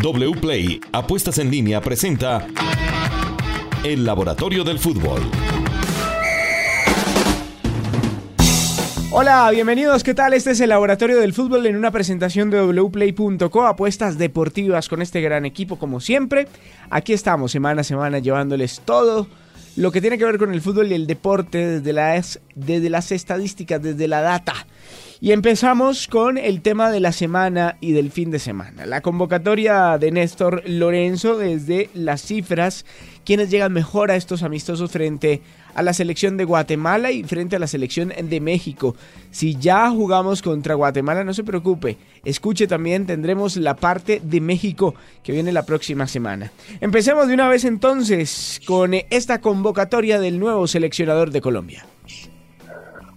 WPLAY Apuestas en línea presenta El Laboratorio del Fútbol. Hola, bienvenidos, ¿qué tal? Este es el Laboratorio del Fútbol en una presentación de wplay.co, apuestas deportivas con este gran equipo como siempre. Aquí estamos semana a semana llevándoles todo lo que tiene que ver con el fútbol y el deporte desde las, desde las estadísticas, desde la data. Y empezamos con el tema de la semana y del fin de semana. La convocatoria de Néstor Lorenzo desde las cifras, quienes llegan mejor a estos amistosos frente a la selección de Guatemala y frente a la selección de México. Si ya jugamos contra Guatemala, no se preocupe. Escuche también, tendremos la parte de México que viene la próxima semana. Empecemos de una vez entonces con esta convocatoria del nuevo seleccionador de Colombia.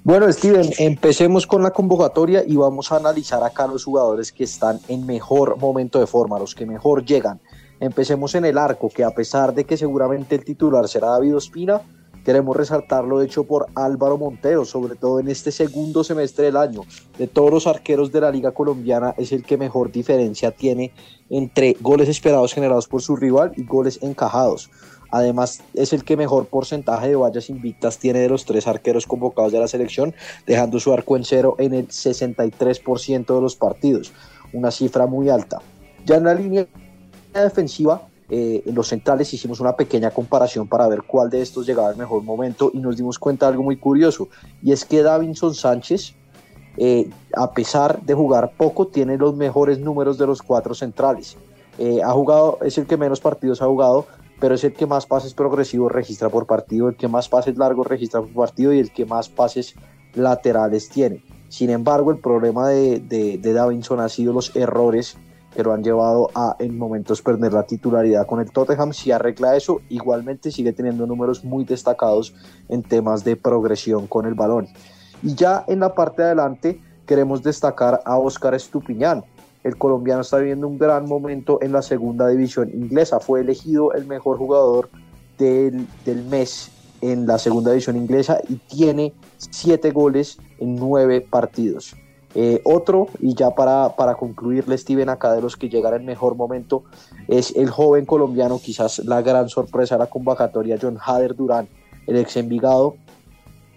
Bueno, Steven, empecemos con la convocatoria y vamos a analizar acá los jugadores que están en mejor momento de forma, los que mejor llegan. Empecemos en el arco, que a pesar de que seguramente el titular será David Ospina, queremos resaltar lo hecho por Álvaro Montero, sobre todo en este segundo semestre del año. De todos los arqueros de la Liga Colombiana es el que mejor diferencia tiene entre goles esperados generados por su rival y goles encajados. Además, es el que mejor porcentaje de vallas invictas tiene de los tres arqueros convocados de la selección, dejando su arco en cero en el 63% de los partidos, una cifra muy alta. Ya en la línea defensiva, eh, en los centrales hicimos una pequeña comparación para ver cuál de estos llegaba al mejor momento y nos dimos cuenta de algo muy curioso, y es que Davinson Sánchez, eh, a pesar de jugar poco, tiene los mejores números de los cuatro centrales. Eh, ha jugado, es el que menos partidos ha jugado, pero es el que más pases progresivos registra por partido, el que más pases largos registra por partido y el que más pases laterales tiene. Sin embargo, el problema de, de, Davinson ha sido los errores que lo han llevado a en momentos perder la titularidad con el Tottenham. Si arregla eso, igualmente sigue teniendo números muy destacados en temas de progresión con el balón. Y ya en la parte de adelante queremos destacar a Oscar Estupiñán, el colombiano está viviendo un gran momento en la segunda división inglesa. Fue elegido el mejor jugador del, mes en la segunda división inglesa y tiene siete goles en nueve partidos. Eh, otro, y ya para, para concluirle, Steven, acá de los que llegan en mejor momento, es el joven colombiano, quizás la gran sorpresa de la convocatoria, John Hader Durán, el ex Envigado,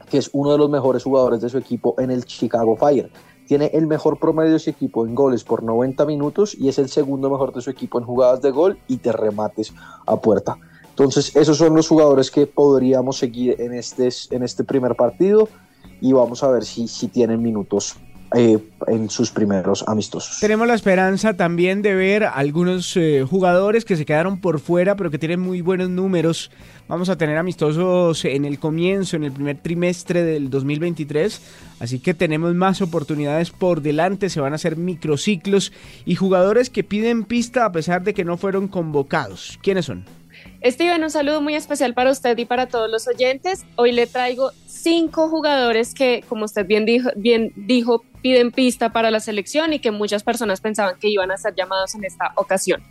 que es uno de los mejores jugadores de su equipo en el Chicago Fire tiene el mejor promedio de su equipo en goles por 90 minutos y es el segundo mejor de su equipo en jugadas de gol y de remates a puerta. Entonces, esos son los jugadores que podríamos seguir en este, en este primer partido y vamos a ver si, si tienen minutos eh, en sus primeros amistosos. Tenemos la esperanza también de ver algunos eh, jugadores que se quedaron por fuera, pero que tienen muy buenos números. Vamos a tener amistosos en el comienzo, en el primer trimestre del 2023, así que tenemos más oportunidades por delante, se van a hacer microciclos y jugadores que piden pista a pesar de que no fueron convocados. ¿Quiénes son? Steven, un saludo muy especial para usted y para todos los oyentes. Hoy le traigo cinco jugadores que, como usted bien dijo, bien dijo, piden pista para la selección y que muchas personas pensaban que iban a ser llamados en esta ocasión.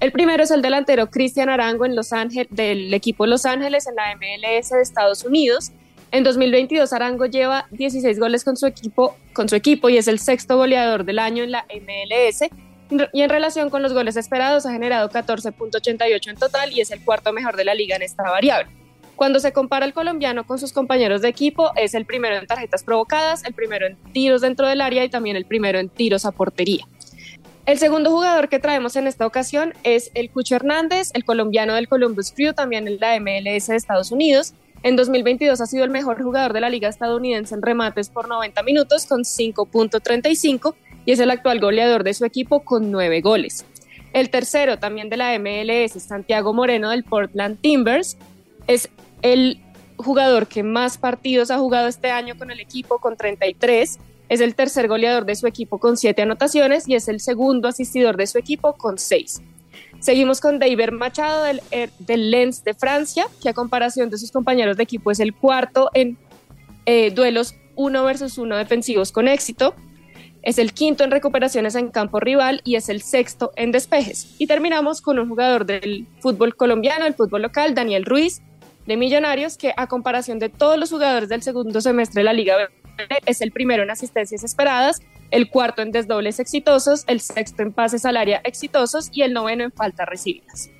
El primero es el delantero Cristian Arango en Los Ángeles, del equipo Los Ángeles en la MLS de Estados Unidos. En 2022 Arango lleva 16 goles con su equipo, con su equipo y es el sexto goleador del año en la MLS. Y en relación con los goles esperados ha generado 14.88 en total y es el cuarto mejor de la liga en esta variable. Cuando se compara el colombiano con sus compañeros de equipo, es el primero en tarjetas provocadas, el primero en tiros dentro del área y también el primero en tiros a portería. El segundo jugador que traemos en esta ocasión es el Cucho Hernández, el colombiano del Columbus Crew, también en la MLS de Estados Unidos. En 2022 ha sido el mejor jugador de la liga estadounidense en remates por 90 minutos con 5.35 y es el actual goleador de su equipo con 9 goles. El tercero, también de la MLS, Santiago Moreno del Portland Timbers, es el jugador que más partidos ha jugado este año con el equipo, con 33. Es el tercer goleador de su equipo con 7 anotaciones y es el segundo asistidor de su equipo con 6. Seguimos con David Machado del, er, del, Lens de Francia, que a comparación de sus compañeros de equipo es el cuarto en eh, duelos 1 versus 1 defensivos con éxito. Es el quinto en recuperaciones en campo rival y es el sexto en despejes. Y terminamos con un jugador del fútbol colombiano, el fútbol local, Daniel Ruiz, de Millonarios, que a comparación de todos los jugadores del segundo semestre de la Liga es el primero en asistencias esperadas, el cuarto en desdobles exitosos, el sexto en pases al área exitosos y el noveno en faltas recibidas.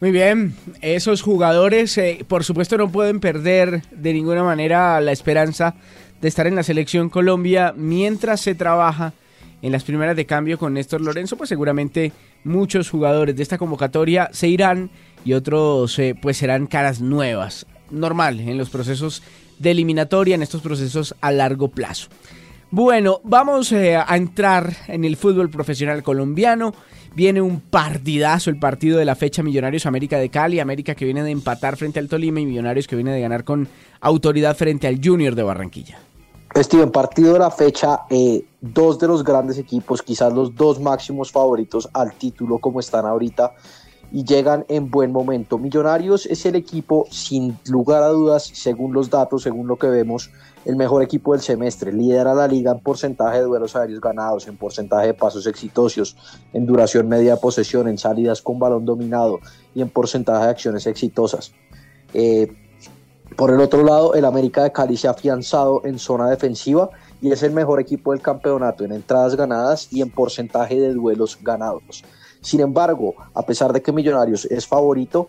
Muy bien, esos jugadores eh, por supuesto no pueden perder de ninguna manera la esperanza de estar en la selección Colombia mientras se trabaja en las primeras de cambio con Néstor Lorenzo, pues seguramente muchos jugadores de esta convocatoria se irán y otros eh, pues serán caras nuevas, normal en los procesos de eliminatoria, en estos procesos a largo plazo. Bueno, vamos eh, a entrar en el fútbol profesional colombiano. Viene un partidazo, el partido de la fecha Millonarios América de Cali, América que viene de empatar frente al Tolima y Millonarios que viene de ganar con autoridad frente al Junior de Barranquilla. Steven, partido de la fecha, eh, dos de los grandes equipos, quizás los dos máximos favoritos al título como están ahorita y llegan en buen momento. Millonarios es el equipo, sin lugar a dudas, según los datos, según lo que vemos, el mejor equipo del semestre. Lidera la liga en porcentaje de duelos aéreos ganados, en porcentaje de pasos exitosos, en duración media de posesión, en salidas con balón dominado y en porcentaje de acciones exitosas. Eh, por el otro lado, el América de Cali se ha afianzado en zona defensiva y es el mejor equipo del campeonato en entradas ganadas y en porcentaje de duelos ganados. Sin embargo, a pesar de que Millonarios es favorito,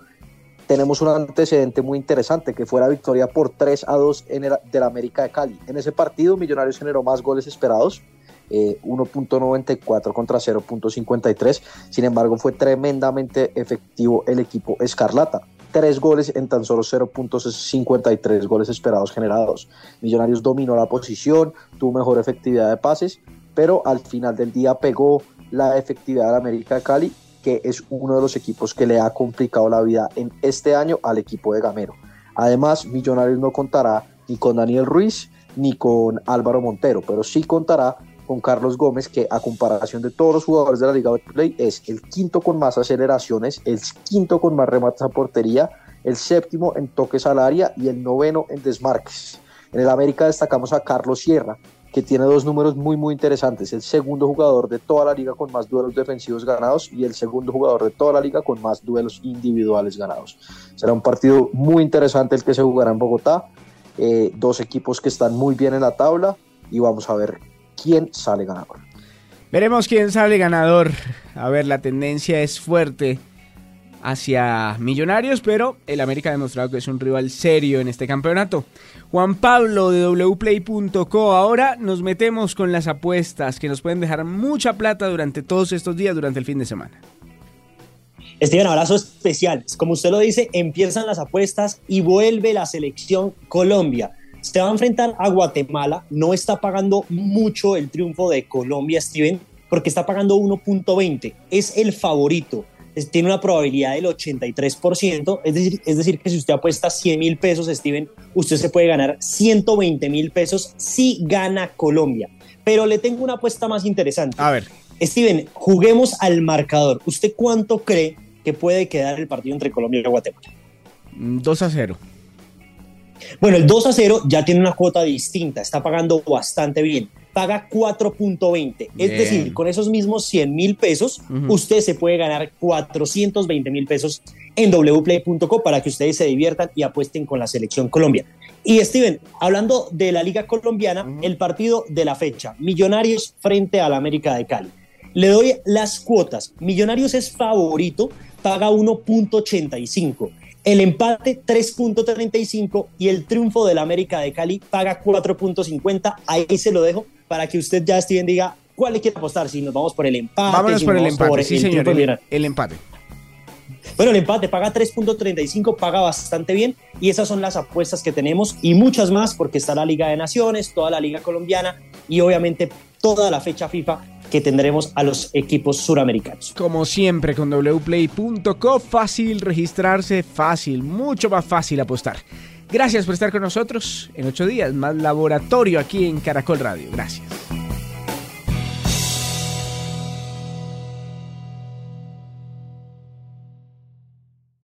tenemos un antecedente muy interesante, que fue la victoria por 3 a 2 en el, del América de Cali. En ese partido, Millonarios generó más goles esperados, 1.94 eh, contra 0.53. Sin embargo, fue tremendamente efectivo el equipo Escarlata tres goles en tan solo 0.53 goles esperados generados. Millonarios dominó la posición, tuvo mejor efectividad de pases, pero al final del día pegó la efectividad de América de Cali, que es uno de los equipos que le ha complicado la vida en este año al equipo de Gamero. Además, Millonarios no contará ni con Daniel Ruiz ni con Álvaro Montero, pero sí contará con Carlos Gómez, que a comparación de todos los jugadores de la Liga Play es el quinto con más aceleraciones, el quinto con más remates a portería, el séptimo en toques al área y el noveno en desmarques. En el América destacamos a Carlos Sierra, que tiene dos números muy muy interesantes, el segundo jugador de toda la liga con más duelos defensivos ganados y el segundo jugador de toda la liga con más duelos individuales ganados. Será un partido muy interesante el que se jugará en Bogotá, eh, dos equipos que están muy bien en la tabla y vamos a ver quién sale ganador. Veremos quién sale ganador. A ver, la tendencia es fuerte hacia Millonarios, pero el América ha demostrado que es un rival serio en este campeonato. Juan Pablo de wplay.co, ahora nos metemos con las apuestas que nos pueden dejar mucha plata durante todos estos días, durante el fin de semana. Steven, abrazo especial. Como usted lo dice, empiezan las apuestas y vuelve la selección Colombia se va a enfrentar a Guatemala, no está pagando mucho el triunfo de Colombia, Steven, porque está pagando 1.20, es el favorito, tiene una probabilidad del 83%, es decir, es decir que si usted apuesta 100 mil pesos, Steven, usted se puede ganar 120 mil pesos si gana Colombia. Pero le tengo una apuesta más interesante. A ver. Steven, juguemos al marcador. ¿Usted cuánto cree que puede quedar el partido entre Colombia y Guatemala? 2 a 0. Bueno, el 2 a 0 ya tiene una cuota distinta, está pagando bastante bien. Paga 4.20. Es decir, con esos mismos 100 mil pesos, usted se puede ganar 420 mil pesos en wplay.co para que ustedes se diviertan y apuesten con la selección Colombia. Y Steven, hablando de la Liga Colombiana, el partido de la fecha, Millonarios frente al América de Cali. Le doy las cuotas. Millonarios es favorito, paga 1.85. El empate 3.35 y el triunfo del América de Cali paga 4.50. Ahí se lo dejo para que usted ya Steven diga cuál le quiere apostar. Si nos vamos por el empate. Vámonos por el empate, sí señor, el, empate. Bueno, el empate paga 3.35, paga bastante bien y esas son las apuestas que tenemos y muchas más porque está la Liga de Naciones, toda la Liga Colombiana y obviamente toda la fecha FIFA que tendremos a los equipos suramericanos. Como siempre con wplay.co, fácil registrarse, fácil, mucho más fácil apostar. Gracias por estar con nosotros en ocho días, más laboratorio aquí en Caracol Radio. Gracias.